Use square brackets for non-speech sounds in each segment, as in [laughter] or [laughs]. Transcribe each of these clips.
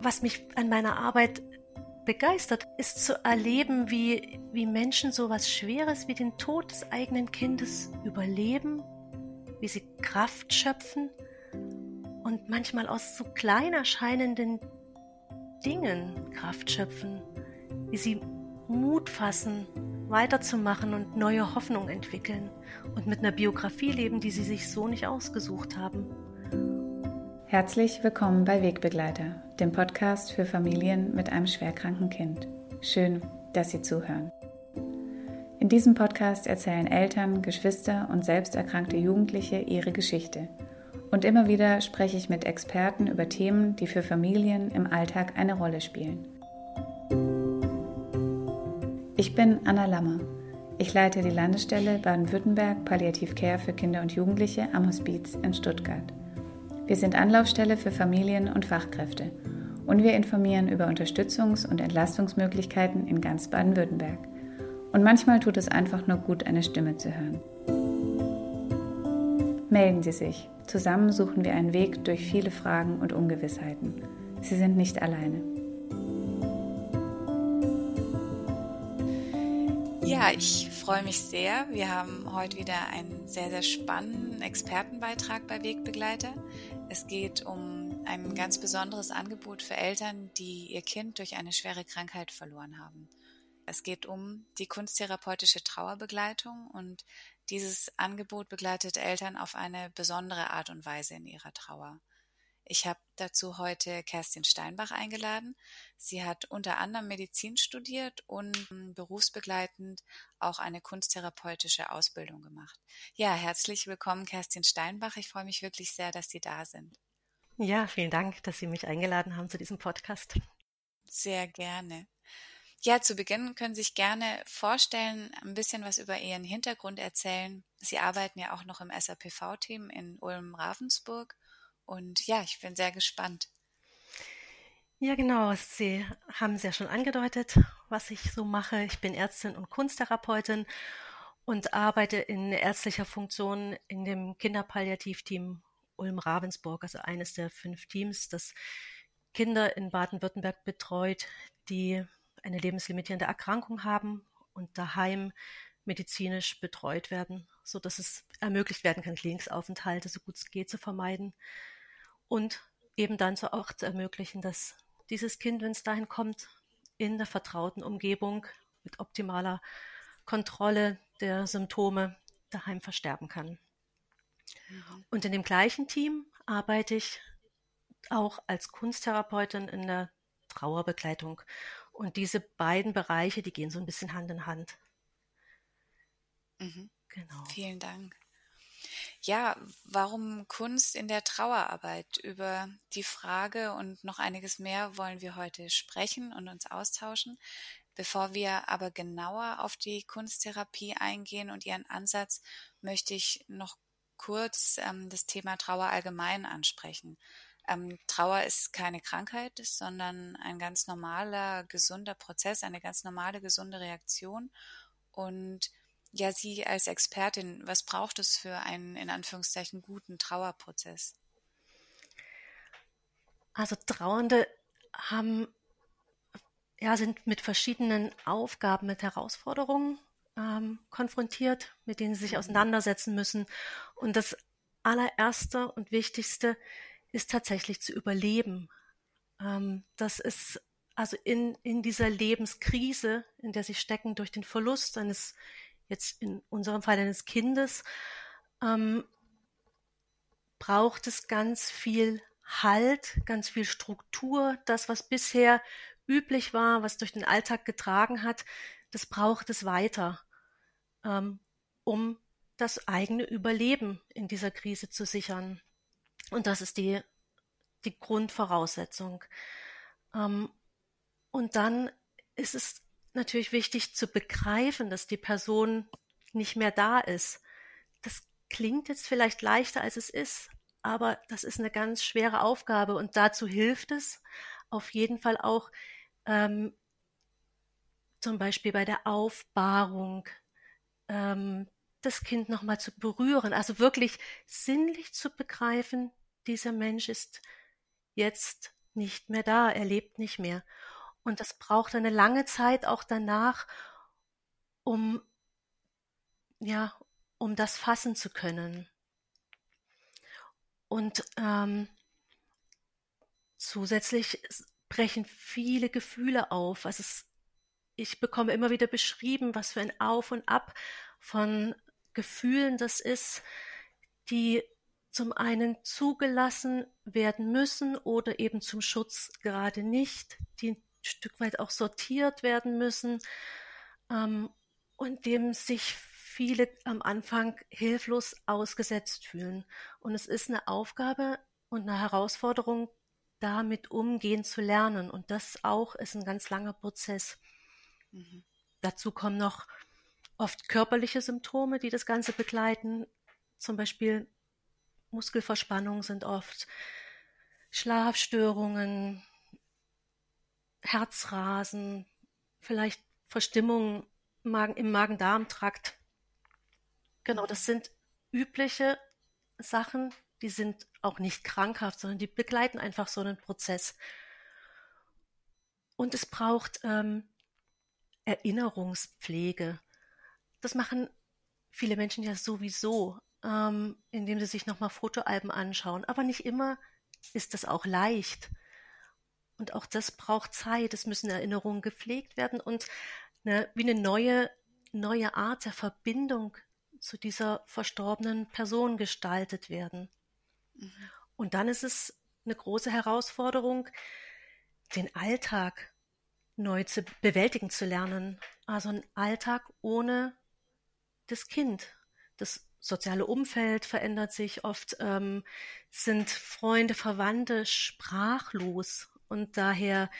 was mich an meiner Arbeit begeistert, ist zu erleben, wie, wie Menschen so was Schweres wie den Tod des eigenen Kindes überleben, wie sie Kraft schöpfen und manchmal aus so klein erscheinenden Dingen Kraft schöpfen, wie sie Mut fassen, weiterzumachen und neue Hoffnung entwickeln und mit einer Biografie leben, die sie sich so nicht ausgesucht haben. Herzlich willkommen bei Wegbegleiter, dem Podcast für Familien mit einem schwerkranken Kind. Schön, dass Sie zuhören. In diesem Podcast erzählen Eltern, Geschwister und selbst erkrankte Jugendliche ihre Geschichte. Und immer wieder spreche ich mit Experten über Themen, die für Familien im Alltag eine Rolle spielen. Ich bin Anna Lammer. Ich leite die Landesstelle Baden-Württemberg Palliativ Care für Kinder und Jugendliche am Hospiz in Stuttgart. Wir sind Anlaufstelle für Familien und Fachkräfte und wir informieren über Unterstützungs- und Entlastungsmöglichkeiten in ganz Baden-Württemberg. Und manchmal tut es einfach nur gut, eine Stimme zu hören. Melden Sie sich. Zusammen suchen wir einen Weg durch viele Fragen und Ungewissheiten. Sie sind nicht alleine. Ja, ich freue mich sehr. Wir haben heute wieder einen sehr, sehr spannenden Expertenbeitrag bei Wegbegleiter. Es geht um ein ganz besonderes Angebot für Eltern, die ihr Kind durch eine schwere Krankheit verloren haben. Es geht um die kunsttherapeutische Trauerbegleitung und dieses Angebot begleitet Eltern auf eine besondere Art und Weise in ihrer Trauer. Ich habe dazu heute Kerstin Steinbach eingeladen. Sie hat unter anderem Medizin studiert und berufsbegleitend auch eine kunsttherapeutische Ausbildung gemacht. Ja, herzlich willkommen, Kerstin Steinbach. Ich freue mich wirklich sehr, dass Sie da sind. Ja, vielen Dank, dass Sie mich eingeladen haben zu diesem Podcast. Sehr gerne. Ja, zu Beginn können Sie sich gerne vorstellen, ein bisschen was über Ihren Hintergrund erzählen. Sie arbeiten ja auch noch im SAPV-Team in Ulm-Ravensburg und ja, ich bin sehr gespannt. Ja, genau. Sie haben es ja schon angedeutet, was ich so mache. Ich bin Ärztin und Kunsttherapeutin und arbeite in ärztlicher Funktion in dem Kinderpalliativteam Ulm-Ravensburg, also eines der fünf Teams, das Kinder in Baden-Württemberg betreut, die eine lebenslimitierende Erkrankung haben und daheim medizinisch betreut werden, so dass es ermöglicht werden kann, Kliniksaufenthalte so gut es geht zu vermeiden und eben dann so auch zu ermöglichen, dass dieses Kind, wenn es dahin kommt, in der vertrauten Umgebung mit optimaler Kontrolle der Symptome daheim versterben kann. Mhm. Und in dem gleichen Team arbeite ich auch als Kunsttherapeutin in der Trauerbegleitung. Und diese beiden Bereiche, die gehen so ein bisschen Hand in Hand. Mhm. Genau. Vielen Dank. Ja, warum Kunst in der Trauerarbeit? Über die Frage und noch einiges mehr wollen wir heute sprechen und uns austauschen. Bevor wir aber genauer auf die Kunsttherapie eingehen und ihren Ansatz, möchte ich noch kurz ähm, das Thema Trauer allgemein ansprechen. Ähm, Trauer ist keine Krankheit, sondern ein ganz normaler, gesunder Prozess, eine ganz normale, gesunde Reaktion. Und ja, Sie als Expertin, was braucht es für einen in Anführungszeichen guten Trauerprozess? Also Trauernde haben ja sind mit verschiedenen Aufgaben, mit Herausforderungen ähm, konfrontiert, mit denen sie sich mhm. auseinandersetzen müssen. Und das allererste und wichtigste ist tatsächlich zu überleben. Ähm, das ist also in, in dieser Lebenskrise, in der sie stecken durch den Verlust eines jetzt in unserem Fall eines Kindes, ähm, braucht es ganz viel Halt, ganz viel Struktur. Das, was bisher üblich war, was durch den Alltag getragen hat, das braucht es weiter, ähm, um das eigene Überleben in dieser Krise zu sichern. Und das ist die, die Grundvoraussetzung. Ähm, und dann ist es natürlich wichtig zu begreifen, dass die Person nicht mehr da ist. Das klingt jetzt vielleicht leichter, als es ist, aber das ist eine ganz schwere Aufgabe und dazu hilft es auf jeden Fall auch ähm, zum Beispiel bei der Aufbahrung ähm, das Kind nochmal zu berühren, also wirklich sinnlich zu begreifen, dieser Mensch ist jetzt nicht mehr da, er lebt nicht mehr. Und das braucht eine lange Zeit auch danach, um, ja, um das fassen zu können. Und ähm, zusätzlich brechen viele Gefühle auf. Also es, ich bekomme immer wieder beschrieben, was für ein Auf und Ab von Gefühlen das ist, die zum einen zugelassen werden müssen oder eben zum Schutz gerade nicht, die Stück weit auch sortiert werden müssen ähm, und dem sich viele am Anfang hilflos ausgesetzt fühlen. Und es ist eine Aufgabe und eine Herausforderung, damit umgehen zu lernen. Und das auch ist ein ganz langer Prozess. Mhm. Dazu kommen noch oft körperliche Symptome, die das Ganze begleiten. Zum Beispiel Muskelverspannungen sind oft Schlafstörungen, Herzrasen, vielleicht Verstimmungen im Magen-Darm-Trakt. Genau, das sind übliche Sachen, die sind auch nicht krankhaft, sondern die begleiten einfach so einen Prozess. Und es braucht ähm, Erinnerungspflege. Das machen viele Menschen ja sowieso, ähm, indem sie sich nochmal Fotoalben anschauen. Aber nicht immer ist das auch leicht. Und auch das braucht Zeit. Es müssen Erinnerungen gepflegt werden und eine, wie eine neue, neue Art der Verbindung zu dieser verstorbenen Person gestaltet werden. Mhm. Und dann ist es eine große Herausforderung, den Alltag neu zu bewältigen zu lernen. Also ein Alltag ohne das Kind. Das soziale Umfeld verändert sich. Oft ähm, sind Freunde, Verwandte sprachlos und daher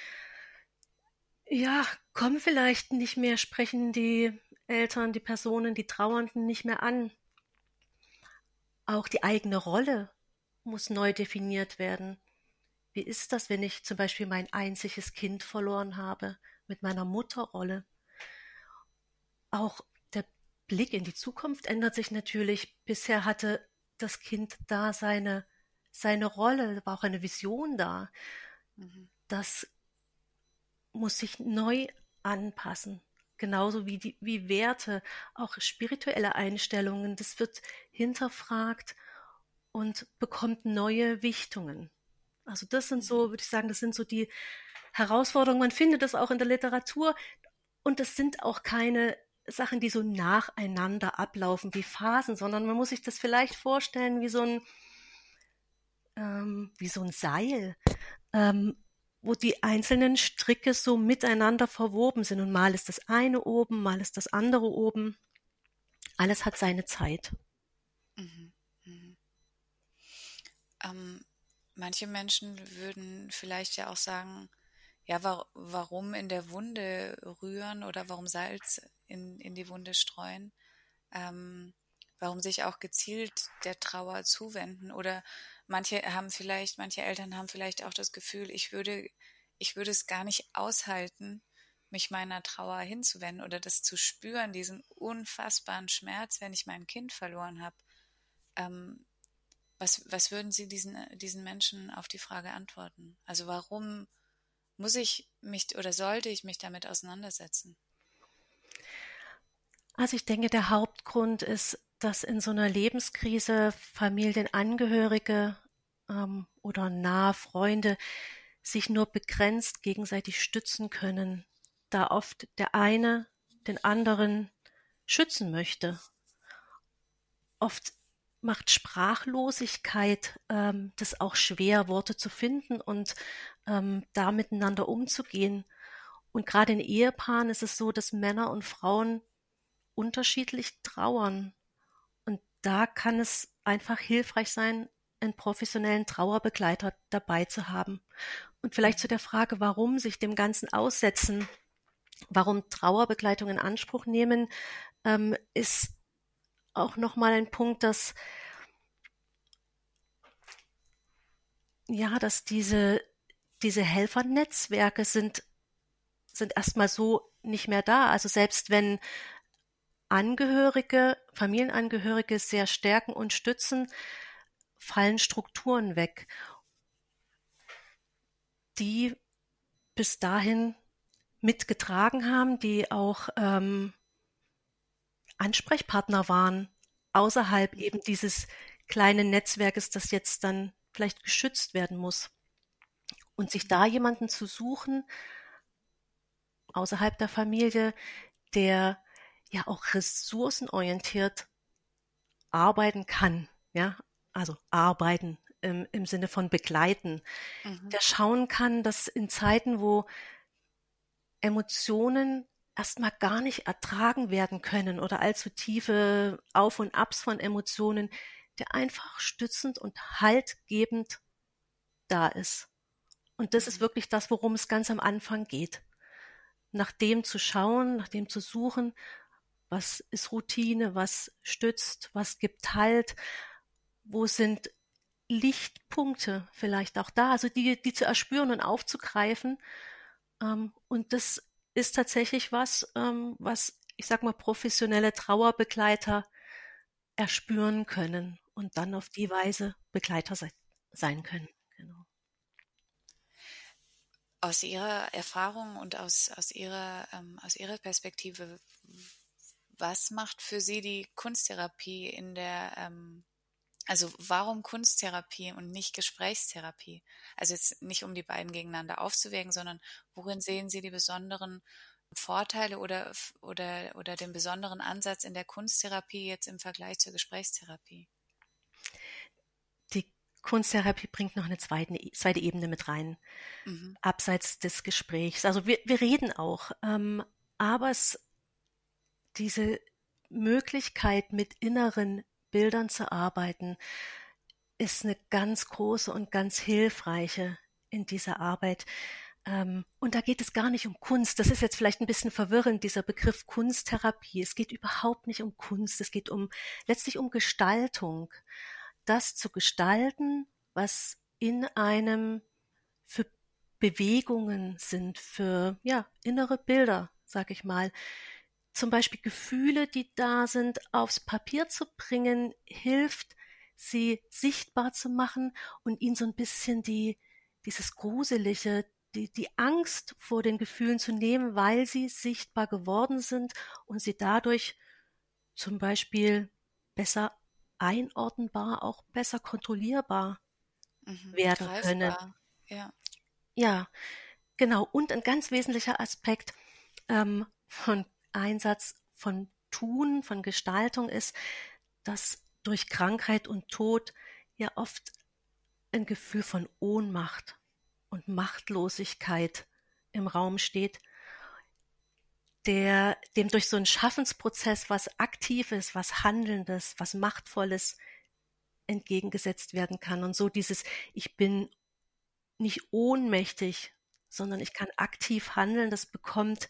ja, kommen vielleicht nicht mehr, sprechen die Eltern, die Personen, die Trauernden nicht mehr an. Auch die eigene Rolle muss neu definiert werden. Wie ist das, wenn ich zum Beispiel mein einziges Kind verloren habe mit meiner Mutterrolle? Auch der Blick in die Zukunft ändert sich natürlich. Bisher hatte das Kind da seine, seine Rolle, war auch eine Vision da. Mhm. Das muss sich neu anpassen genauso wie die, wie Werte, auch spirituelle Einstellungen, das wird hinterfragt und bekommt neue Wichtungen. Also das sind so, mhm. würde ich sagen, das sind so die Herausforderungen. Man findet das auch in der Literatur und das sind auch keine Sachen, die so nacheinander ablaufen wie Phasen, sondern man muss sich das vielleicht vorstellen wie so ein ähm, wie so ein Seil. Ähm, wo die einzelnen Stricke so miteinander verwoben sind. Und mal ist das eine oben, mal ist das andere oben. Alles hat seine Zeit. Mhm. Mhm. Ähm, manche Menschen würden vielleicht ja auch sagen, ja, wa warum in der Wunde rühren oder warum Salz in, in die Wunde streuen? Ähm, warum sich auch gezielt der Trauer zuwenden oder manche haben vielleicht, manche Eltern haben vielleicht auch das Gefühl, ich würde, ich würde es gar nicht aushalten, mich meiner Trauer hinzuwenden oder das zu spüren, diesen unfassbaren Schmerz, wenn ich mein Kind verloren habe. Ähm, was, was würden Sie diesen, diesen Menschen auf die Frage antworten? Also warum muss ich mich oder sollte ich mich damit auseinandersetzen? Also ich denke, der Hauptgrund ist, dass in so einer Lebenskrise Familienangehörige ähm, oder nahe Freunde sich nur begrenzt gegenseitig stützen können, da oft der eine den anderen schützen möchte. Oft macht Sprachlosigkeit ähm, das auch schwer, Worte zu finden und ähm, da miteinander umzugehen. Und gerade in Ehepaaren ist es so, dass Männer und Frauen unterschiedlich trauern da kann es einfach hilfreich sein, einen professionellen Trauerbegleiter dabei zu haben. Und vielleicht zu der Frage, warum sich dem Ganzen aussetzen, warum Trauerbegleitung in Anspruch nehmen, ähm, ist auch nochmal ein Punkt, dass ja, dass diese, diese Helfernetzwerke sind, sind erstmal so nicht mehr da. Also selbst wenn Angehörige, Familienangehörige sehr stärken und stützen, fallen Strukturen weg. die bis dahin mitgetragen haben, die auch ähm, Ansprechpartner waren außerhalb eben dieses kleinen Netzwerkes, das jetzt dann vielleicht geschützt werden muss. Und sich da jemanden zu suchen, außerhalb der Familie, der ja auch ressourcenorientiert arbeiten kann, ja, also arbeiten im, im Sinne von begleiten, mhm. der schauen kann, dass in Zeiten, wo Emotionen erstmal gar nicht ertragen werden können oder allzu tiefe Auf und Abs von Emotionen, der einfach stützend und haltgebend da ist. Und das ist mhm. wirklich das, worum es ganz am Anfang geht. Nach dem zu schauen, nach dem zu suchen, was ist Routine, was stützt, was gibt Halt, wo sind Lichtpunkte vielleicht auch da, also die, die zu erspüren und aufzugreifen. Ähm, und das ist tatsächlich was, ähm, was ich sag mal professionelle Trauerbegleiter erspüren können und dann auf die Weise Begleiter se sein können. Genau. Aus Ihrer Erfahrung und aus, aus, Ihrer, ähm, aus Ihrer Perspektive, was macht für Sie die Kunsttherapie in der ähm, also warum Kunsttherapie und nicht Gesprächstherapie? Also jetzt nicht um die beiden gegeneinander aufzuwägen, sondern worin sehen Sie die besonderen Vorteile oder, oder, oder den besonderen Ansatz in der Kunsttherapie jetzt im Vergleich zur Gesprächstherapie? Die Kunsttherapie bringt noch eine zweite, zweite Ebene mit rein, mhm. abseits des Gesprächs. Also wir, wir reden auch, ähm, aber es, diese Möglichkeit mit inneren Bildern zu arbeiten, ist eine ganz große und ganz hilfreiche in dieser Arbeit. Ähm, und da geht es gar nicht um Kunst. Das ist jetzt vielleicht ein bisschen verwirrend, dieser Begriff Kunsttherapie. Es geht überhaupt nicht um Kunst. Es geht um letztlich um Gestaltung. Das zu gestalten, was in einem für Bewegungen sind, für ja, innere Bilder, sag ich mal, zum Beispiel Gefühle, die da sind, aufs Papier zu bringen, hilft, sie sichtbar zu machen und ihnen so ein bisschen die, dieses Gruselige, die, die Angst vor den Gefühlen zu nehmen, weil sie sichtbar geworden sind und sie dadurch zum Beispiel besser einordnenbar, auch besser kontrollierbar mhm, werden greifbar. können. Ja. ja, genau. Und ein ganz wesentlicher Aspekt ähm, von Einsatz von Tun, von Gestaltung ist, dass durch Krankheit und Tod ja oft ein Gefühl von Ohnmacht und Machtlosigkeit im Raum steht, der dem durch so einen Schaffensprozess was Aktives, was Handelndes, was Machtvolles entgegengesetzt werden kann. Und so dieses Ich bin nicht ohnmächtig, sondern ich kann aktiv handeln, das bekommt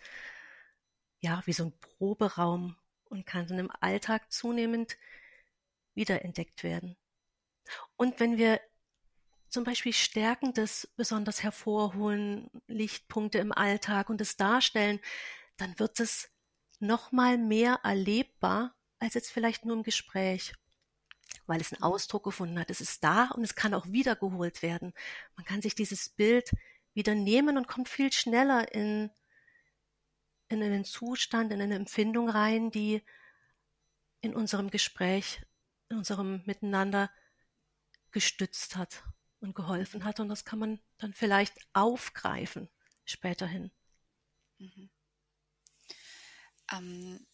ja, wie so ein Proberaum und kann dann im Alltag zunehmend wiederentdeckt werden. Und wenn wir zum Beispiel Stärkendes besonders hervorholen, Lichtpunkte im Alltag und es darstellen, dann wird es nochmal mehr erlebbar als jetzt vielleicht nur im Gespräch, weil es einen Ausdruck gefunden hat. Es ist da und es kann auch wiedergeholt werden. Man kann sich dieses Bild wieder nehmen und kommt viel schneller in in einen Zustand, in eine Empfindung rein, die in unserem Gespräch, in unserem Miteinander gestützt hat und geholfen hat. Und das kann man dann vielleicht aufgreifen späterhin. Mhm. Ähm,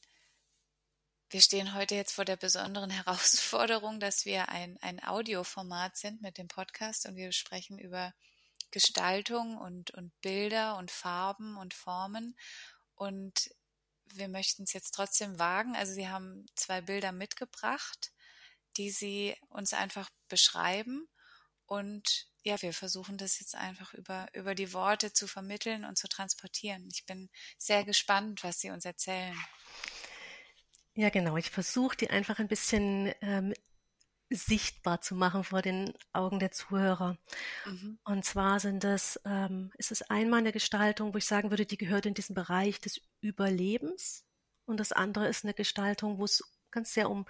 wir stehen heute jetzt vor der besonderen [laughs] Herausforderung, dass wir ein, ein Audioformat sind mit dem Podcast und wir sprechen über Gestaltung und, und Bilder und Farben und Formen. Und wir möchten es jetzt trotzdem wagen. Also Sie haben zwei Bilder mitgebracht, die Sie uns einfach beschreiben. Und ja, wir versuchen das jetzt einfach über, über die Worte zu vermitteln und zu transportieren. Ich bin sehr gespannt, was Sie uns erzählen. Ja, genau. Ich versuche die einfach ein bisschen ähm, sichtbar zu machen vor den Augen der Zuhörer. Mhm. Und zwar sind das, ähm, ist es einmal eine Gestaltung, wo ich sagen würde, die gehört in diesen Bereich des Überlebens. Und das andere ist eine Gestaltung, wo es ganz sehr um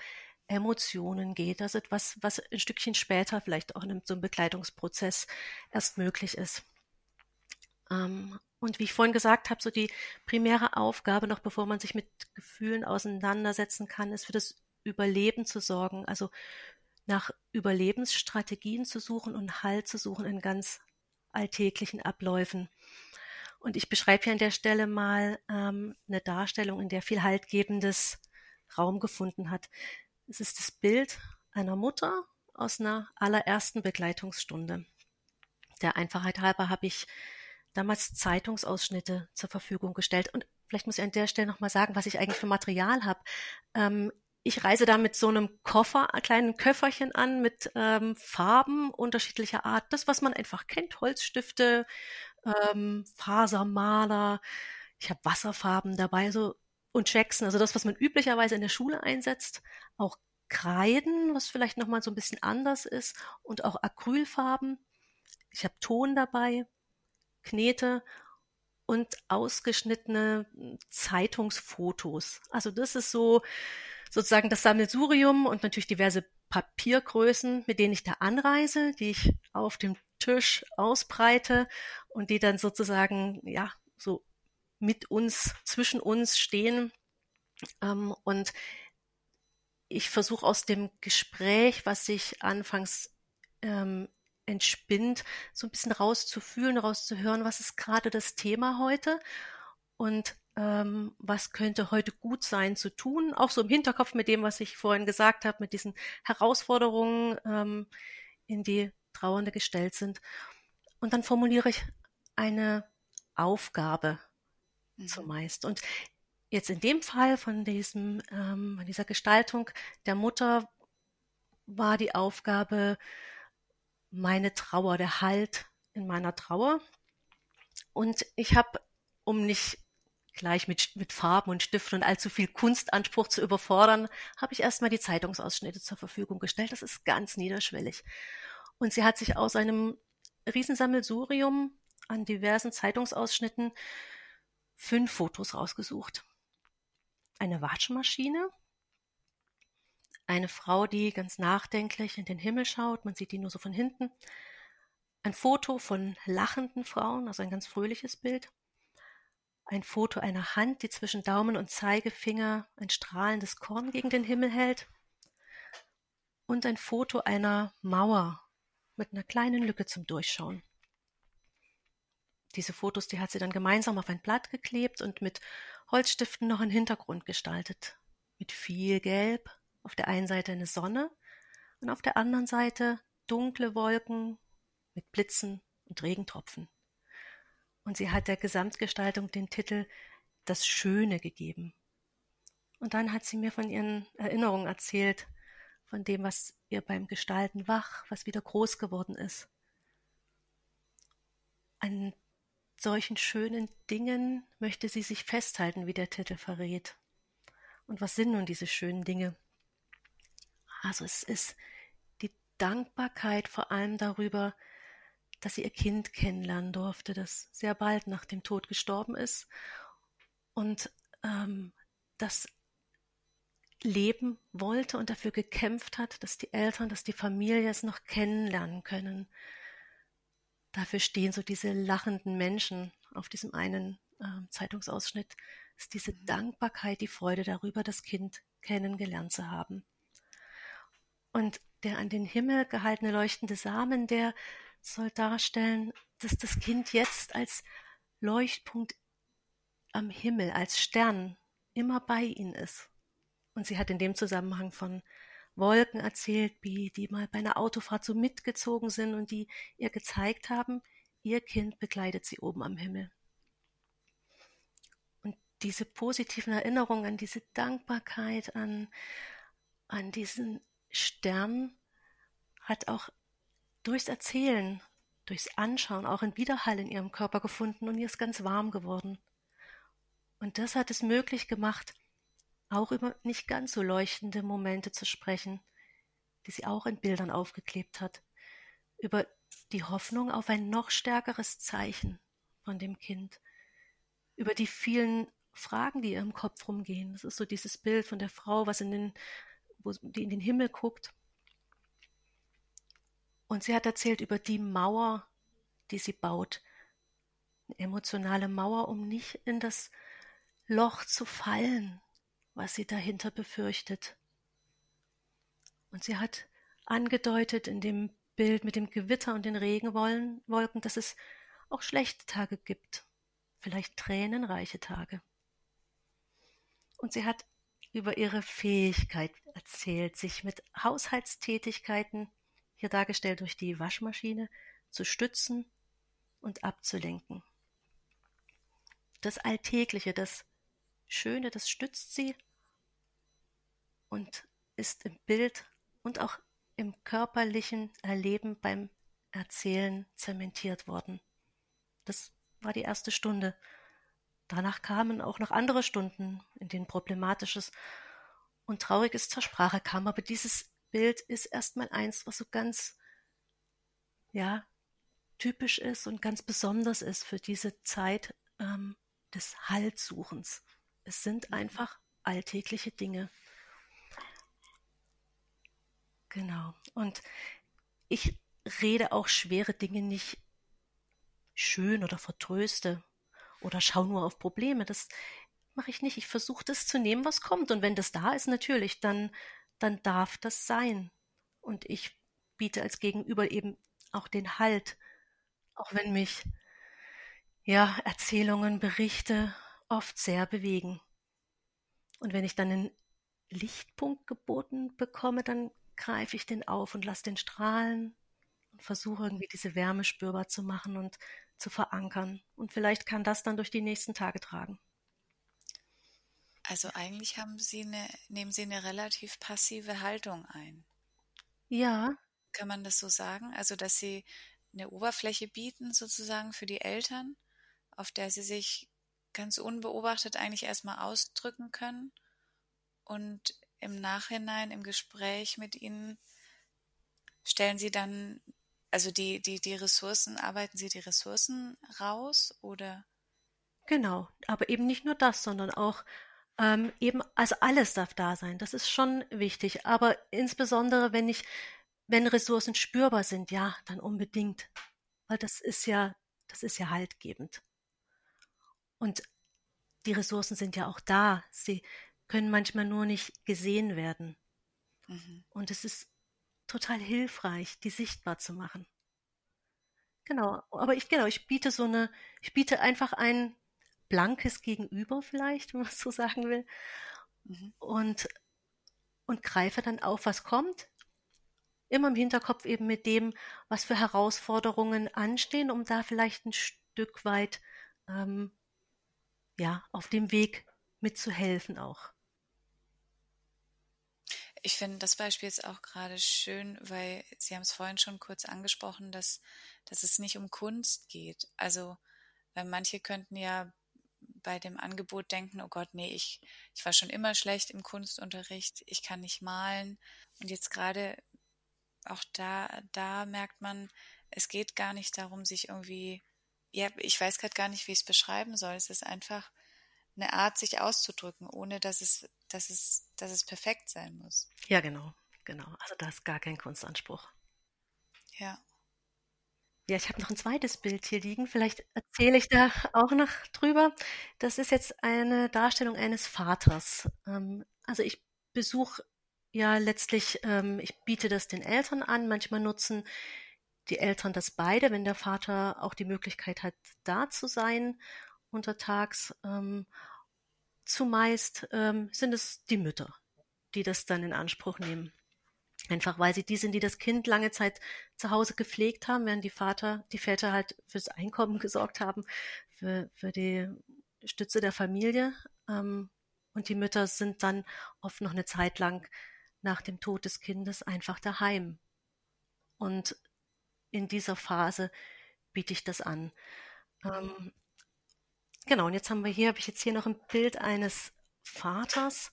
Emotionen geht. Also etwas, was ein Stückchen später vielleicht auch in so einem Begleitungsprozess erst möglich ist. Ähm, und wie ich vorhin gesagt habe, so die primäre Aufgabe, noch bevor man sich mit Gefühlen auseinandersetzen kann, ist für das Überleben zu sorgen. Also nach Überlebensstrategien zu suchen und Halt zu suchen in ganz alltäglichen Abläufen. Und ich beschreibe hier an der Stelle mal ähm, eine Darstellung, in der viel Haltgebendes Raum gefunden hat. Es ist das Bild einer Mutter aus einer allerersten Begleitungsstunde. Der Einfachheit halber habe ich damals Zeitungsausschnitte zur Verfügung gestellt. Und vielleicht muss ich an der Stelle nochmal sagen, was ich eigentlich für Material habe. Ähm, ich reise da mit so einem Koffer, einem kleinen Köfferchen an mit ähm, Farben unterschiedlicher Art. Das, was man einfach kennt, Holzstifte, ähm, Fasermaler. Ich habe Wasserfarben dabei so und Jackson, also das, was man üblicherweise in der Schule einsetzt. Auch Kreiden, was vielleicht nochmal so ein bisschen anders ist. Und auch Acrylfarben. Ich habe Ton dabei, Knete und ausgeschnittene Zeitungsfotos. Also das ist so sozusagen das Sammelsurium und natürlich diverse Papiergrößen, mit denen ich da anreise, die ich auf dem Tisch ausbreite und die dann sozusagen, ja, so mit uns, zwischen uns stehen. Ähm, und ich versuche aus dem Gespräch, was sich anfangs ähm, entspinnt, so ein bisschen rauszufühlen, rauszuhören, was ist gerade das Thema heute und ähm, was könnte heute gut sein zu tun, auch so im Hinterkopf mit dem, was ich vorhin gesagt habe, mit diesen Herausforderungen, ähm, in die Trauernde gestellt sind. Und dann formuliere ich eine Aufgabe mhm. zumeist. Und jetzt in dem Fall von diesem, ähm, dieser Gestaltung der Mutter war die Aufgabe meine Trauer, der Halt in meiner Trauer. Und ich habe, um nicht gleich mit, mit Farben und Stiften und allzu viel Kunstanspruch zu überfordern, habe ich erstmal die Zeitungsausschnitte zur Verfügung gestellt. Das ist ganz niederschwellig. Und sie hat sich aus einem Riesensammelsurium an diversen Zeitungsausschnitten fünf Fotos rausgesucht. Eine Waschmaschine, eine Frau, die ganz nachdenklich in den Himmel schaut, man sieht die nur so von hinten, ein Foto von lachenden Frauen, also ein ganz fröhliches Bild, ein Foto einer Hand, die zwischen Daumen und Zeigefinger ein strahlendes Korn gegen den Himmel hält und ein Foto einer Mauer mit einer kleinen Lücke zum Durchschauen. Diese Fotos, die hat sie dann gemeinsam auf ein Blatt geklebt und mit Holzstiften noch einen Hintergrund gestaltet. Mit viel Gelb, auf der einen Seite eine Sonne und auf der anderen Seite dunkle Wolken mit Blitzen und Regentropfen. Und sie hat der Gesamtgestaltung den Titel Das Schöne gegeben. Und dann hat sie mir von ihren Erinnerungen erzählt, von dem, was ihr beim Gestalten wach, was wieder groß geworden ist. An solchen schönen Dingen möchte sie sich festhalten, wie der Titel verrät. Und was sind nun diese schönen Dinge? Also es ist die Dankbarkeit vor allem darüber, dass sie ihr Kind kennenlernen durfte, das sehr bald nach dem Tod gestorben ist und ähm, das leben wollte und dafür gekämpft hat, dass die Eltern, dass die Familie es noch kennenlernen können. Dafür stehen so diese lachenden Menschen auf diesem einen äh, Zeitungsausschnitt. Es ist diese Dankbarkeit, die Freude darüber, das Kind kennengelernt zu haben. Und der an den Himmel gehaltene leuchtende Samen, der soll darstellen, dass das Kind jetzt als Leuchtpunkt am Himmel, als Stern immer bei ihnen ist. Und sie hat in dem Zusammenhang von Wolken erzählt, wie die mal bei einer Autofahrt so mitgezogen sind und die ihr gezeigt haben, ihr Kind begleitet sie oben am Himmel. Und diese positiven Erinnerungen an diese Dankbarkeit, an, an diesen Stern hat auch durchs Erzählen, durchs Anschauen auch einen Widerhall in ihrem Körper gefunden und ihr ist ganz warm geworden. Und das hat es möglich gemacht, auch über nicht ganz so leuchtende Momente zu sprechen, die sie auch in Bildern aufgeklebt hat, über die Hoffnung auf ein noch stärkeres Zeichen von dem Kind, über die vielen Fragen, die ihr im Kopf rumgehen. Das ist so dieses Bild von der Frau, was in den wo, die in den Himmel guckt. Und sie hat erzählt über die Mauer, die sie baut. emotionale Mauer, um nicht in das Loch zu fallen, was sie dahinter befürchtet. Und sie hat angedeutet in dem Bild mit dem Gewitter und den Regenwolken, dass es auch schlechte Tage gibt, vielleicht tränenreiche Tage. Und sie hat über ihre Fähigkeit erzählt, sich mit Haushaltstätigkeiten, hier dargestellt durch die Waschmaschine, zu stützen und abzulenken. Das Alltägliche, das Schöne, das stützt sie und ist im Bild und auch im körperlichen Erleben beim Erzählen zementiert worden. Das war die erste Stunde. Danach kamen auch noch andere Stunden, in denen Problematisches und Trauriges zur Sprache kam. Aber dieses Bild ist erstmal eins, was so ganz, ja, typisch ist und ganz besonders ist für diese Zeit ähm, des Haltsuchens. Es sind einfach alltägliche Dinge. Genau. Und ich rede auch schwere Dinge nicht schön oder vertröste oder schau nur auf Probleme. Das mache ich nicht. Ich versuche das zu nehmen, was kommt. Und wenn das da ist, natürlich, dann, dann darf das sein. Und ich biete als Gegenüber eben auch den Halt. Auch wenn mich, ja, Erzählungen, Berichte oft sehr bewegen. Und wenn ich dann einen Lichtpunkt geboten bekomme, dann greife ich den auf und lasse den strahlen und versuche irgendwie diese Wärme spürbar zu machen und zu verankern. Und vielleicht kann das dann durch die nächsten Tage tragen. Also eigentlich haben Sie eine, nehmen Sie eine relativ passive Haltung ein. Ja. Kann man das so sagen? Also, dass Sie eine Oberfläche bieten sozusagen für die Eltern, auf der sie sich ganz unbeobachtet eigentlich erstmal ausdrücken können und im Nachhinein im Gespräch mit ihnen stellen sie dann, also die, die, die Ressourcen, arbeiten sie die Ressourcen raus oder? Genau, aber eben nicht nur das, sondern auch ähm, eben, also alles darf da sein. Das ist schon wichtig. Aber insbesondere, wenn ich, wenn Ressourcen spürbar sind, ja, dann unbedingt. Weil das ist ja, das ist ja haltgebend. Und die Ressourcen sind ja auch da. Sie, können manchmal nur nicht gesehen werden. Mhm. Und es ist total hilfreich, die sichtbar zu machen. Genau, aber ich genau, ich biete so eine, ich biete einfach ein blankes Gegenüber vielleicht, [laughs] wenn man es so sagen will, mhm. und und greife dann auf, was kommt. Immer im Hinterkopf eben mit dem, was für Herausforderungen anstehen, um da vielleicht ein Stück weit ähm, ja auf dem Weg mitzuhelfen auch. Ich finde das Beispiel jetzt auch gerade schön, weil Sie haben es vorhin schon kurz angesprochen, dass, dass es nicht um Kunst geht. Also, weil manche könnten ja bei dem Angebot denken, oh Gott, nee, ich, ich war schon immer schlecht im Kunstunterricht, ich kann nicht malen. Und jetzt gerade auch da, da merkt man, es geht gar nicht darum, sich irgendwie, ja, ich weiß gerade gar nicht, wie ich es beschreiben soll. Es ist einfach eine Art, sich auszudrücken, ohne dass es, dass es, dass es perfekt sein muss. Ja, genau, genau. Also da ist gar kein Kunstanspruch. Ja. Ja, ich habe noch ein zweites Bild hier liegen. Vielleicht erzähle ich da auch noch drüber. Das ist jetzt eine Darstellung eines Vaters. Ähm, also ich besuche ja letztlich, ähm, ich biete das den Eltern an. Manchmal nutzen die Eltern das beide, wenn der Vater auch die Möglichkeit hat, da zu sein untertags. Ähm, zumeist sind es die Mütter, die das dann in Anspruch nehmen. Einfach weil sie die sind, die das Kind lange Zeit zu Hause gepflegt haben, während die Vater, die Väter halt fürs Einkommen [laughs] gesorgt haben, für, für die Stütze der Familie. Ähm, und die Mütter sind dann oft noch eine Zeit lang nach dem Tod des Kindes einfach daheim. Und in dieser Phase biete ich das an. Ähm, Genau, und jetzt haben wir hier, habe ich jetzt hier noch ein Bild eines Vaters,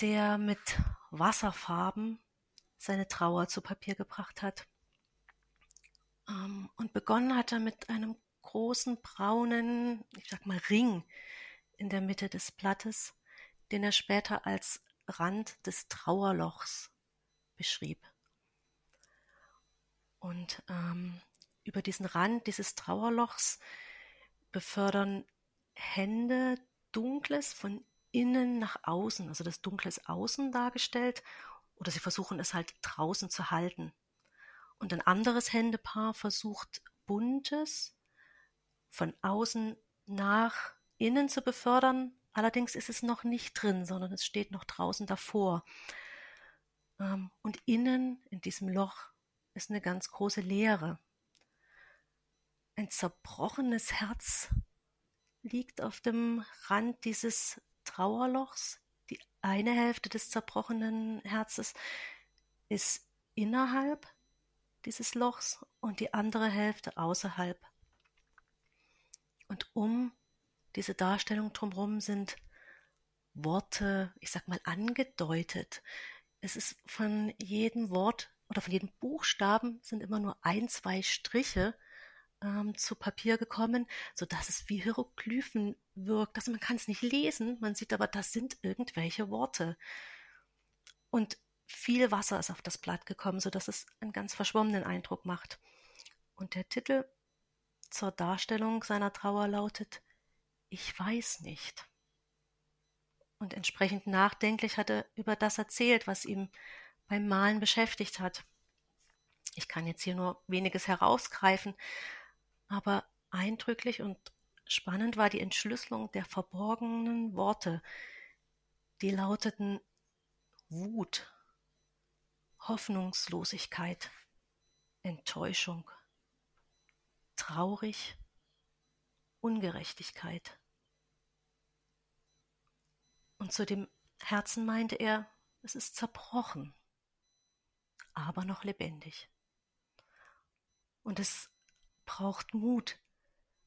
der mit Wasserfarben seine Trauer zu Papier gebracht hat. Ähm, und begonnen hat er mit einem großen braunen, ich sag mal, Ring in der Mitte des Blattes, den er später als Rand des Trauerlochs beschrieb. Und ähm, über diesen Rand dieses Trauerlochs befördern Hände Dunkles von innen nach außen, also das Dunkle ist außen dargestellt, oder sie versuchen es halt draußen zu halten. Und ein anderes Händepaar versucht Buntes von außen nach innen zu befördern. Allerdings ist es noch nicht drin, sondern es steht noch draußen davor. Ähm, und innen in diesem Loch ist eine ganz große Leere. Ein zerbrochenes Herz liegt auf dem Rand dieses Trauerlochs. Die eine Hälfte des zerbrochenen Herzes ist innerhalb dieses Lochs und die andere Hälfte außerhalb. Und um diese Darstellung drumherum sind Worte, ich sag mal, angedeutet. Es ist von jedem Wort oder von jedem Buchstaben sind immer nur ein, zwei Striche ähm, zu Papier gekommen, so dass es wie Hieroglyphen wirkt. Also man kann es nicht lesen, man sieht aber, das sind irgendwelche Worte. Und viel Wasser ist auf das Blatt gekommen, so dass es einen ganz verschwommenen Eindruck macht. Und der Titel zur Darstellung seiner Trauer lautet Ich weiß nicht. Und entsprechend nachdenklich hat er über das erzählt, was ihm beim Malen beschäftigt hat. Ich kann jetzt hier nur weniges herausgreifen, aber eindrücklich und spannend war die Entschlüsselung der verborgenen Worte, die lauteten Wut, Hoffnungslosigkeit, Enttäuschung, traurig, Ungerechtigkeit. Und zu dem Herzen meinte er, es ist zerbrochen, aber noch lebendig. Und es braucht Mut,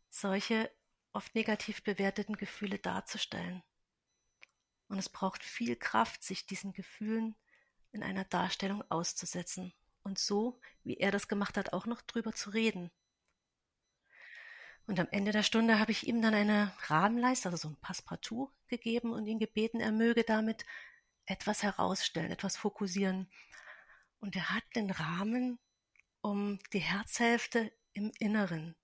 solche oft negativ bewerteten Gefühle darzustellen. Und es braucht viel Kraft, sich diesen Gefühlen in einer Darstellung auszusetzen und so, wie er das gemacht hat, auch noch drüber zu reden. Und am Ende der Stunde habe ich ihm dann eine Rahmenleiste, also so ein Passepartout gegeben und ihn gebeten, er möge damit etwas herausstellen, etwas fokussieren. Und er hat den Rahmen um die Herzhälfte im Inneren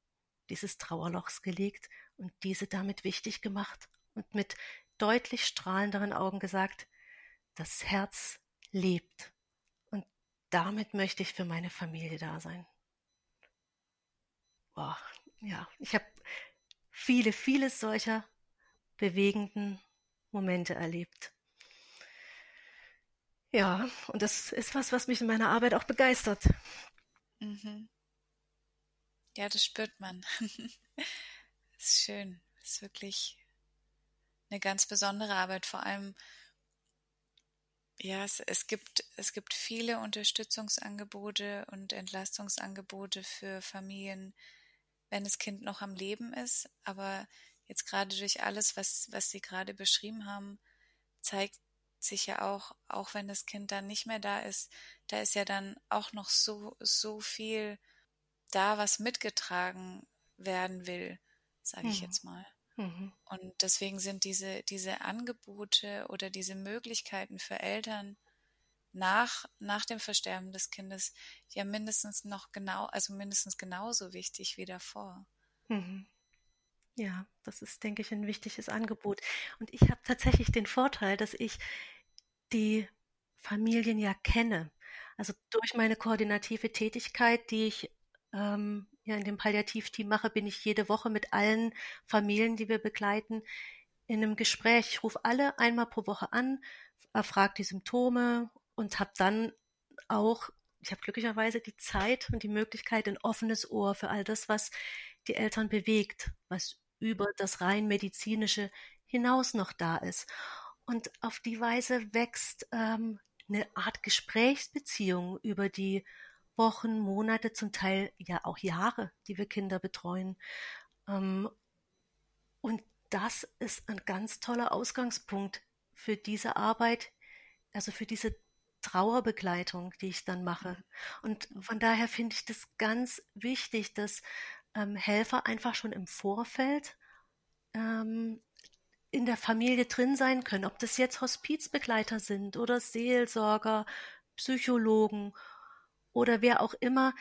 dieses Trauerlochs gelegt und diese damit wichtig gemacht und mit deutlich strahlenderen Augen gesagt, das Herz lebt und damit möchte ich für meine Familie da sein. Boah, ja, ich habe viele, viele solcher bewegenden Momente erlebt. Ja, und das ist was, was mich in meiner Arbeit auch begeistert. Mhm. Ja, das spürt man. das [laughs] ist schön. Das ist wirklich eine ganz besondere Arbeit. Vor allem, ja, es, es gibt, es gibt viele Unterstützungsangebote und Entlastungsangebote für Familien, wenn das Kind noch am Leben ist. Aber jetzt gerade durch alles, was, was Sie gerade beschrieben haben, zeigt sich ja auch, auch wenn das Kind dann nicht mehr da ist, da ist ja dann auch noch so, so viel da, was mitgetragen werden will, sage ich mhm. jetzt mal. Mhm. Und deswegen sind diese, diese Angebote oder diese Möglichkeiten für Eltern nach, nach dem Versterben des Kindes ja mindestens noch genau, also mindestens genauso wichtig wie davor. Mhm. Ja, das ist, denke ich, ein wichtiges Angebot. Und ich habe tatsächlich den Vorteil, dass ich die Familien ja kenne. Also durch meine koordinative Tätigkeit, die ich ähm, ja in dem Palliativteam mache, bin ich jede Woche mit allen Familien, die wir begleiten, in einem Gespräch. Ich rufe alle einmal pro Woche an, erfrage die Symptome und habe dann auch, ich habe glücklicherweise die Zeit und die Möglichkeit, ein offenes Ohr für all das, was die Eltern bewegt, was über das rein medizinische hinaus noch da ist. Und auf die Weise wächst ähm, eine Art Gesprächsbeziehung über die Wochen, Monate, zum Teil ja auch Jahre, die wir Kinder betreuen. Ähm, und das ist ein ganz toller Ausgangspunkt für diese Arbeit, also für diese Trauerbegleitung, die ich dann mache. Und von daher finde ich das ganz wichtig, dass ähm, Helfer einfach schon im Vorfeld ähm, in der Familie drin sein können, ob das jetzt Hospizbegleiter sind oder Seelsorger, Psychologen oder wer auch immer,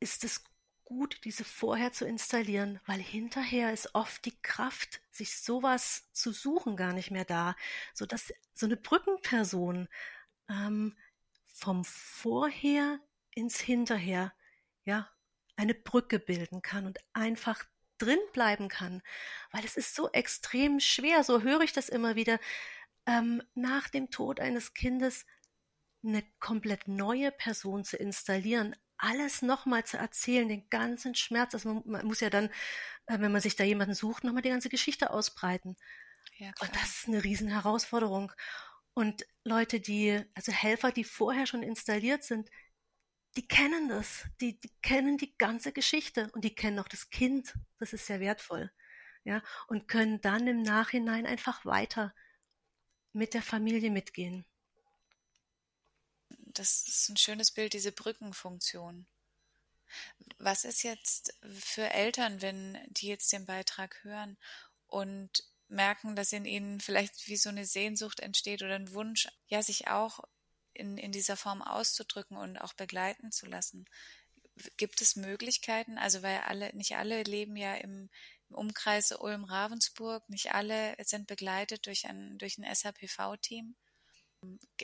ist es gut, diese vorher zu installieren, weil hinterher ist oft die Kraft, sich sowas zu suchen, gar nicht mehr da, so dass so eine Brückenperson ähm, vom Vorher ins Hinterher, ja, eine Brücke bilden kann und einfach drin bleiben kann, weil es ist so extrem schwer, so höre ich das immer wieder, ähm, nach dem Tod eines Kindes eine komplett neue Person zu installieren, alles nochmal zu erzählen, den ganzen Schmerz. Also man, man muss ja dann, äh, wenn man sich da jemanden sucht, nochmal die ganze Geschichte ausbreiten. Ja, und das ist eine riesen Herausforderung. Und Leute, die, also Helfer, die vorher schon installiert sind, die kennen das, die, die kennen die ganze Geschichte und die kennen auch das Kind. Das ist sehr wertvoll. Ja, und können dann im Nachhinein einfach weiter mit der Familie mitgehen. Das ist ein schönes Bild, diese Brückenfunktion. Was ist jetzt für Eltern, wenn die jetzt den Beitrag hören und merken, dass in ihnen vielleicht wie so eine Sehnsucht entsteht oder ein Wunsch, ja, sich auch in, in dieser Form auszudrücken und auch begleiten zu lassen. Gibt es Möglichkeiten? Also weil alle, nicht alle leben ja im, im Umkreis Ulm-Ravensburg, nicht alle sind begleitet durch ein, durch ein SAPV-Team.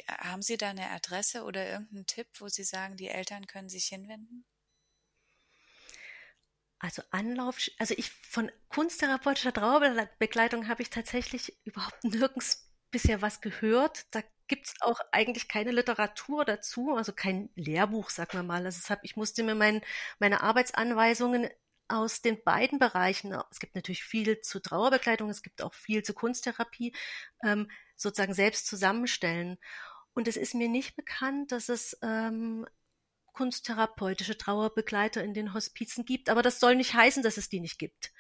Haben Sie da eine Adresse oder irgendeinen Tipp, wo Sie sagen, die Eltern können sich hinwenden? Also Anlauf, also ich von kunsttherapeutischer Trauerbegleitung habe ich tatsächlich überhaupt nirgends bisher was gehört. Da gibt es auch eigentlich keine Literatur dazu, also kein Lehrbuch, sagen wir mal. Also ich musste mir mein, meine Arbeitsanweisungen aus den beiden Bereichen, es gibt natürlich viel zu Trauerbegleitung, es gibt auch viel zu Kunsttherapie, ähm, sozusagen selbst zusammenstellen. Und es ist mir nicht bekannt, dass es ähm, kunsttherapeutische Trauerbegleiter in den Hospizen gibt, aber das soll nicht heißen, dass es die nicht gibt.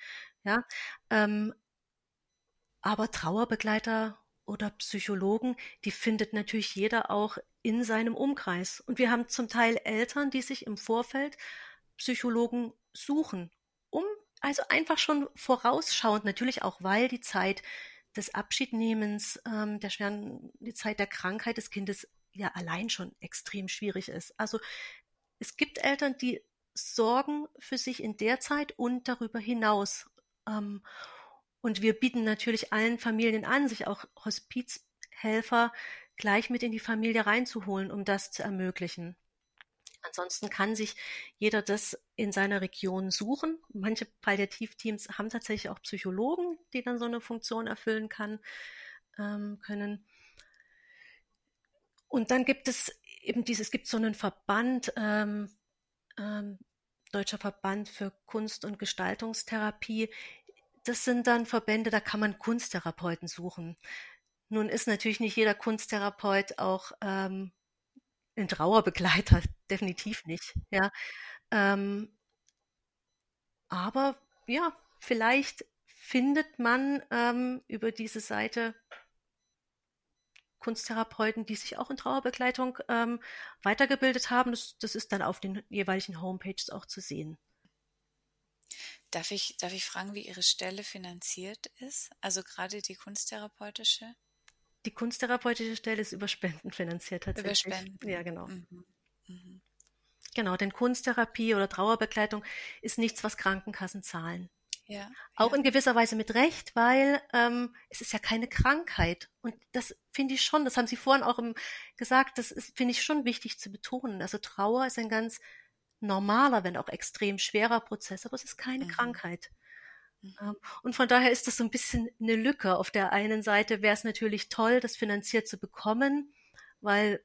Ja, ähm, aber Trauerbegleiter oder Psychologen, die findet natürlich jeder auch in seinem Umkreis. Und wir haben zum Teil Eltern, die sich im Vorfeld Psychologen suchen, also einfach schon vorausschauend, natürlich auch, weil die Zeit des Abschiednehmens, ähm, der schweren, die Zeit der Krankheit des Kindes ja allein schon extrem schwierig ist. Also es gibt Eltern, die sorgen für sich in der Zeit und darüber hinaus. Ähm, und wir bieten natürlich allen Familien an, sich auch Hospizhelfer gleich mit in die Familie reinzuholen, um das zu ermöglichen. Ansonsten kann sich jeder das in seiner Region suchen. Manche Palliativteams haben tatsächlich auch Psychologen, die dann so eine Funktion erfüllen kann, ähm, können. Und dann gibt es eben dieses, es gibt so einen Verband, ähm, ähm, Deutscher Verband für Kunst- und Gestaltungstherapie. Das sind dann Verbände, da kann man Kunsttherapeuten suchen. Nun ist natürlich nicht jeder Kunsttherapeut auch ähm, ein Trauerbegleiter, [laughs] definitiv nicht. Ja, ähm, aber ja, vielleicht findet man ähm, über diese Seite Kunsttherapeuten, die sich auch in Trauerbegleitung ähm, weitergebildet haben. Das, das ist dann auf den jeweiligen Homepages auch zu sehen. Darf ich, darf ich fragen, wie Ihre Stelle finanziert ist? Also gerade die kunsttherapeutische? Die kunsttherapeutische Stelle ist über Spenden finanziert tatsächlich. Über Spenden. Ja, genau. Mhm. Mhm. Genau, denn Kunsttherapie oder Trauerbegleitung ist nichts, was Krankenkassen zahlen. Ja, auch ja. in gewisser Weise mit Recht, weil ähm, es ist ja keine Krankheit. Und das finde ich schon, das haben Sie vorhin auch im, gesagt, das finde ich schon wichtig zu betonen. Also Trauer ist ein ganz normaler, wenn auch extrem schwerer Prozess, aber es ist keine mhm. Krankheit. Mhm. Ähm, und von daher ist das so ein bisschen eine Lücke. Auf der einen Seite wäre es natürlich toll, das finanziert zu bekommen, weil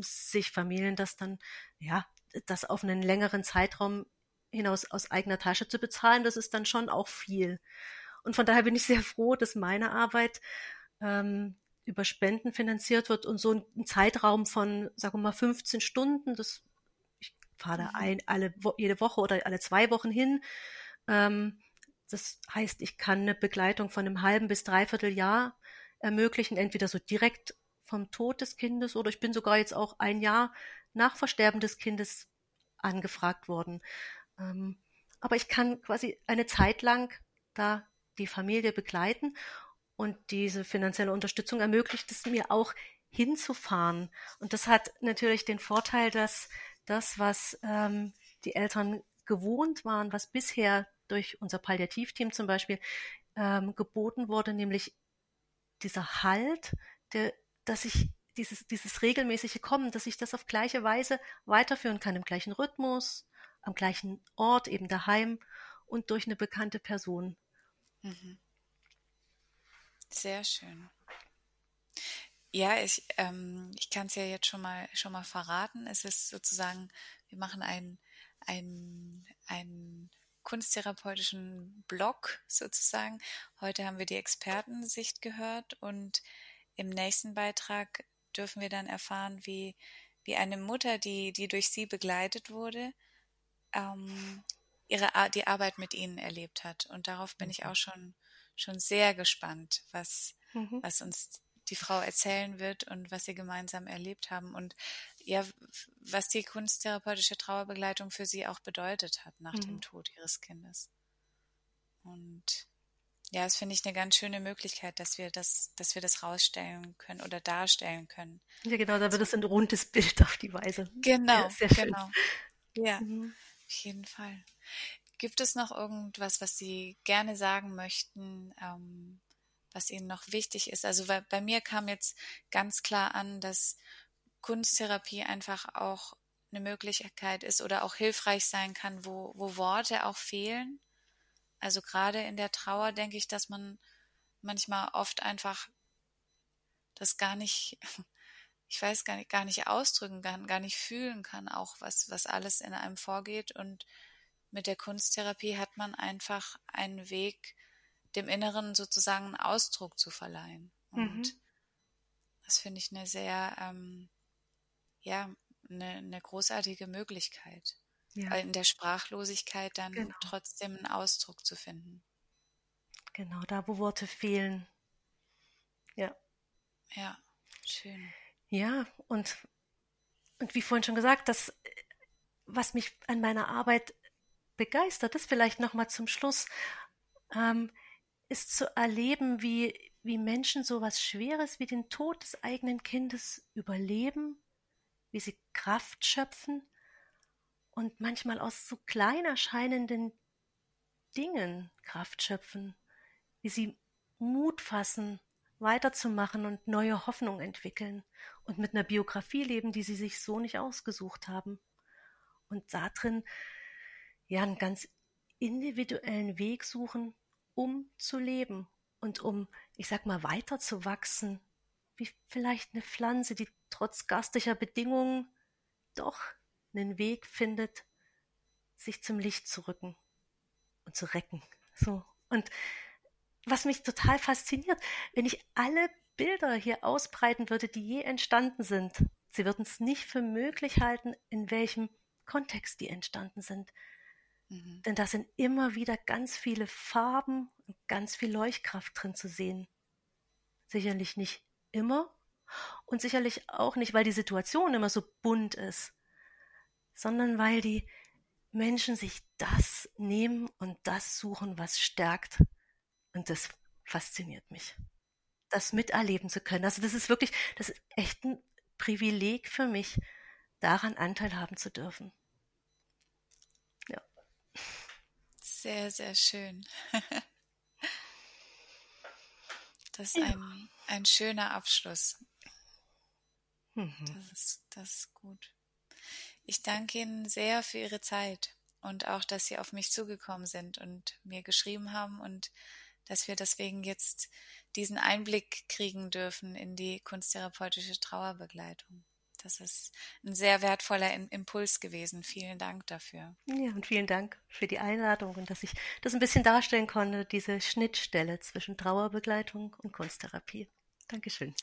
sich Familien das dann, ja, das auf einen längeren Zeitraum hinaus aus eigener Tasche zu bezahlen, das ist dann schon auch viel. Und von daher bin ich sehr froh, dass meine Arbeit ähm, über Spenden finanziert wird und so ein Zeitraum von, sagen wir mal, 15 Stunden, das ich fahre da mhm. ein, alle, jede Woche oder alle zwei Wochen hin. Ähm, das heißt, ich kann eine Begleitung von einem halben bis dreiviertel Jahr ermöglichen, entweder so direkt vom Tod des Kindes oder ich bin sogar jetzt auch ein Jahr nach Versterben des Kindes angefragt worden. Ähm, aber ich kann quasi eine Zeit lang da die Familie begleiten und diese finanzielle Unterstützung ermöglicht es mir auch hinzufahren. Und das hat natürlich den Vorteil, dass das, was ähm, die Eltern gewohnt waren, was bisher durch unser Palliativteam zum Beispiel ähm, geboten wurde, nämlich dieser Halt, der, dass ich dieses, dieses regelmäßige Kommen, dass ich das auf gleiche Weise weiterführen kann, im gleichen Rhythmus, am gleichen Ort, eben daheim und durch eine bekannte Person. Mhm. Sehr schön. Ja, ich, ähm, ich kann es ja jetzt schon mal schon mal verraten. Es ist sozusagen, wir machen einen ein, ein kunsttherapeutischen Blog sozusagen. Heute haben wir die Expertensicht gehört und im nächsten Beitrag dürfen wir dann erfahren, wie, wie eine Mutter, die, die durch sie begleitet wurde, ähm, ihre, die Arbeit mit ihnen erlebt hat. Und darauf bin ich mhm. auch schon, schon sehr gespannt, was, mhm. was uns die Frau erzählen wird und was sie gemeinsam erlebt haben und ja, was die kunsttherapeutische Trauerbegleitung für sie auch bedeutet hat nach mhm. dem Tod ihres Kindes. Und ja, das finde ich eine ganz schöne Möglichkeit, dass wir das, dass wir das rausstellen können oder darstellen können. Ja, genau, da wird es ein rundes Bild auf die Weise. Genau, ja, genau. Ja, mhm. auf jeden Fall. Gibt es noch irgendwas, was Sie gerne sagen möchten, ähm, was Ihnen noch wichtig ist? Also bei, bei mir kam jetzt ganz klar an, dass Kunsttherapie einfach auch eine Möglichkeit ist oder auch hilfreich sein kann, wo, wo Worte auch fehlen. Also gerade in der Trauer denke ich, dass man manchmal oft einfach das gar nicht, [laughs] ich weiß gar nicht, gar nicht ausdrücken kann, gar nicht fühlen kann, auch was, was alles in einem vorgeht. Und mit der Kunsttherapie hat man einfach einen Weg, dem Inneren sozusagen einen Ausdruck zu verleihen. Und mhm. das finde ich eine sehr, ähm, ja, eine, eine großartige Möglichkeit. Ja. In der Sprachlosigkeit dann genau. trotzdem einen Ausdruck zu finden. Genau, da wo Worte fehlen. Ja. Ja, schön. Ja, und, und wie vorhin schon gesagt, das, was mich an meiner Arbeit begeistert, ist vielleicht nochmal zum Schluss, ähm, ist zu erleben, wie, wie Menschen so was Schweres wie den Tod des eigenen Kindes überleben, wie sie Kraft schöpfen und manchmal aus so klein erscheinenden Dingen Kraft schöpfen, wie sie Mut fassen, weiterzumachen und neue Hoffnung entwickeln und mit einer Biografie leben, die sie sich so nicht ausgesucht haben. Und darin ja einen ganz individuellen Weg suchen, um zu leben und um, ich sag mal, weiterzuwachsen, wie vielleicht eine Pflanze, die trotz garstiger Bedingungen doch einen Weg findet, sich zum Licht zu rücken und zu recken. So. Und was mich total fasziniert, wenn ich alle Bilder hier ausbreiten würde, die je entstanden sind, sie würden es nicht für möglich halten, in welchem Kontext die entstanden sind. Mhm. Denn da sind immer wieder ganz viele Farben und ganz viel Leuchtkraft drin zu sehen. Sicherlich nicht immer und sicherlich auch nicht, weil die Situation immer so bunt ist, sondern weil die Menschen sich das nehmen und das suchen, was stärkt. Und das fasziniert mich. Das miterleben zu können. Also das ist wirklich, das ist echt ein Privileg für mich, daran Anteil haben zu dürfen. Sehr, sehr schön. [laughs] Das ist ja. ein, ein schöner Abschluss. Mhm. Das, ist, das ist gut. Ich danke Ihnen sehr für Ihre Zeit und auch, dass Sie auf mich zugekommen sind und mir geschrieben haben und dass wir deswegen jetzt diesen Einblick kriegen dürfen in die kunsttherapeutische Trauerbegleitung. Das ist ein sehr wertvoller Impuls gewesen. Vielen Dank dafür. Ja, und vielen Dank für die Einladung und dass ich das ein bisschen darstellen konnte, diese Schnittstelle zwischen Trauerbegleitung und Kunsttherapie. Dankeschön.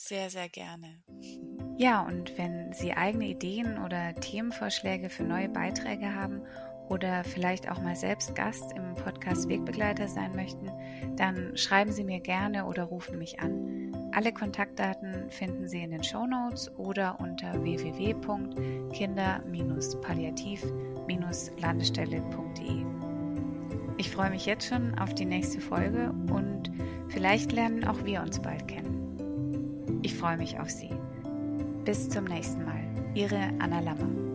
Sehr, sehr gerne. [laughs] Ja, und wenn Sie eigene Ideen oder Themenvorschläge für neue Beiträge haben oder vielleicht auch mal selbst Gast im Podcast Wegbegleiter sein möchten, dann schreiben Sie mir gerne oder rufen mich an. Alle Kontaktdaten finden Sie in den Show Notes oder unter www.kinder-palliativ-landestelle.de. Ich freue mich jetzt schon auf die nächste Folge und vielleicht lernen auch wir uns bald kennen. Ich freue mich auf Sie. Bis zum nächsten Mal. Ihre Anna Lammer.